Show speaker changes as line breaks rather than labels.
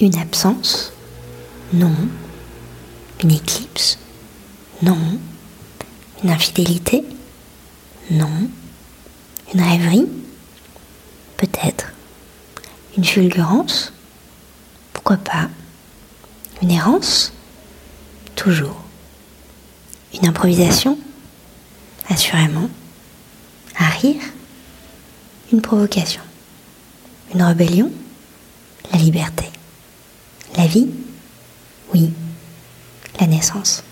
Une absence Non. Une éclipse Non. Une infidélité Non. Une rêverie Peut-être. Une fulgurance Pourquoi pas Une errance Toujours. Une improvisation Assurément. Un rire Une provocation Une rébellion La liberté Oui. La naissance.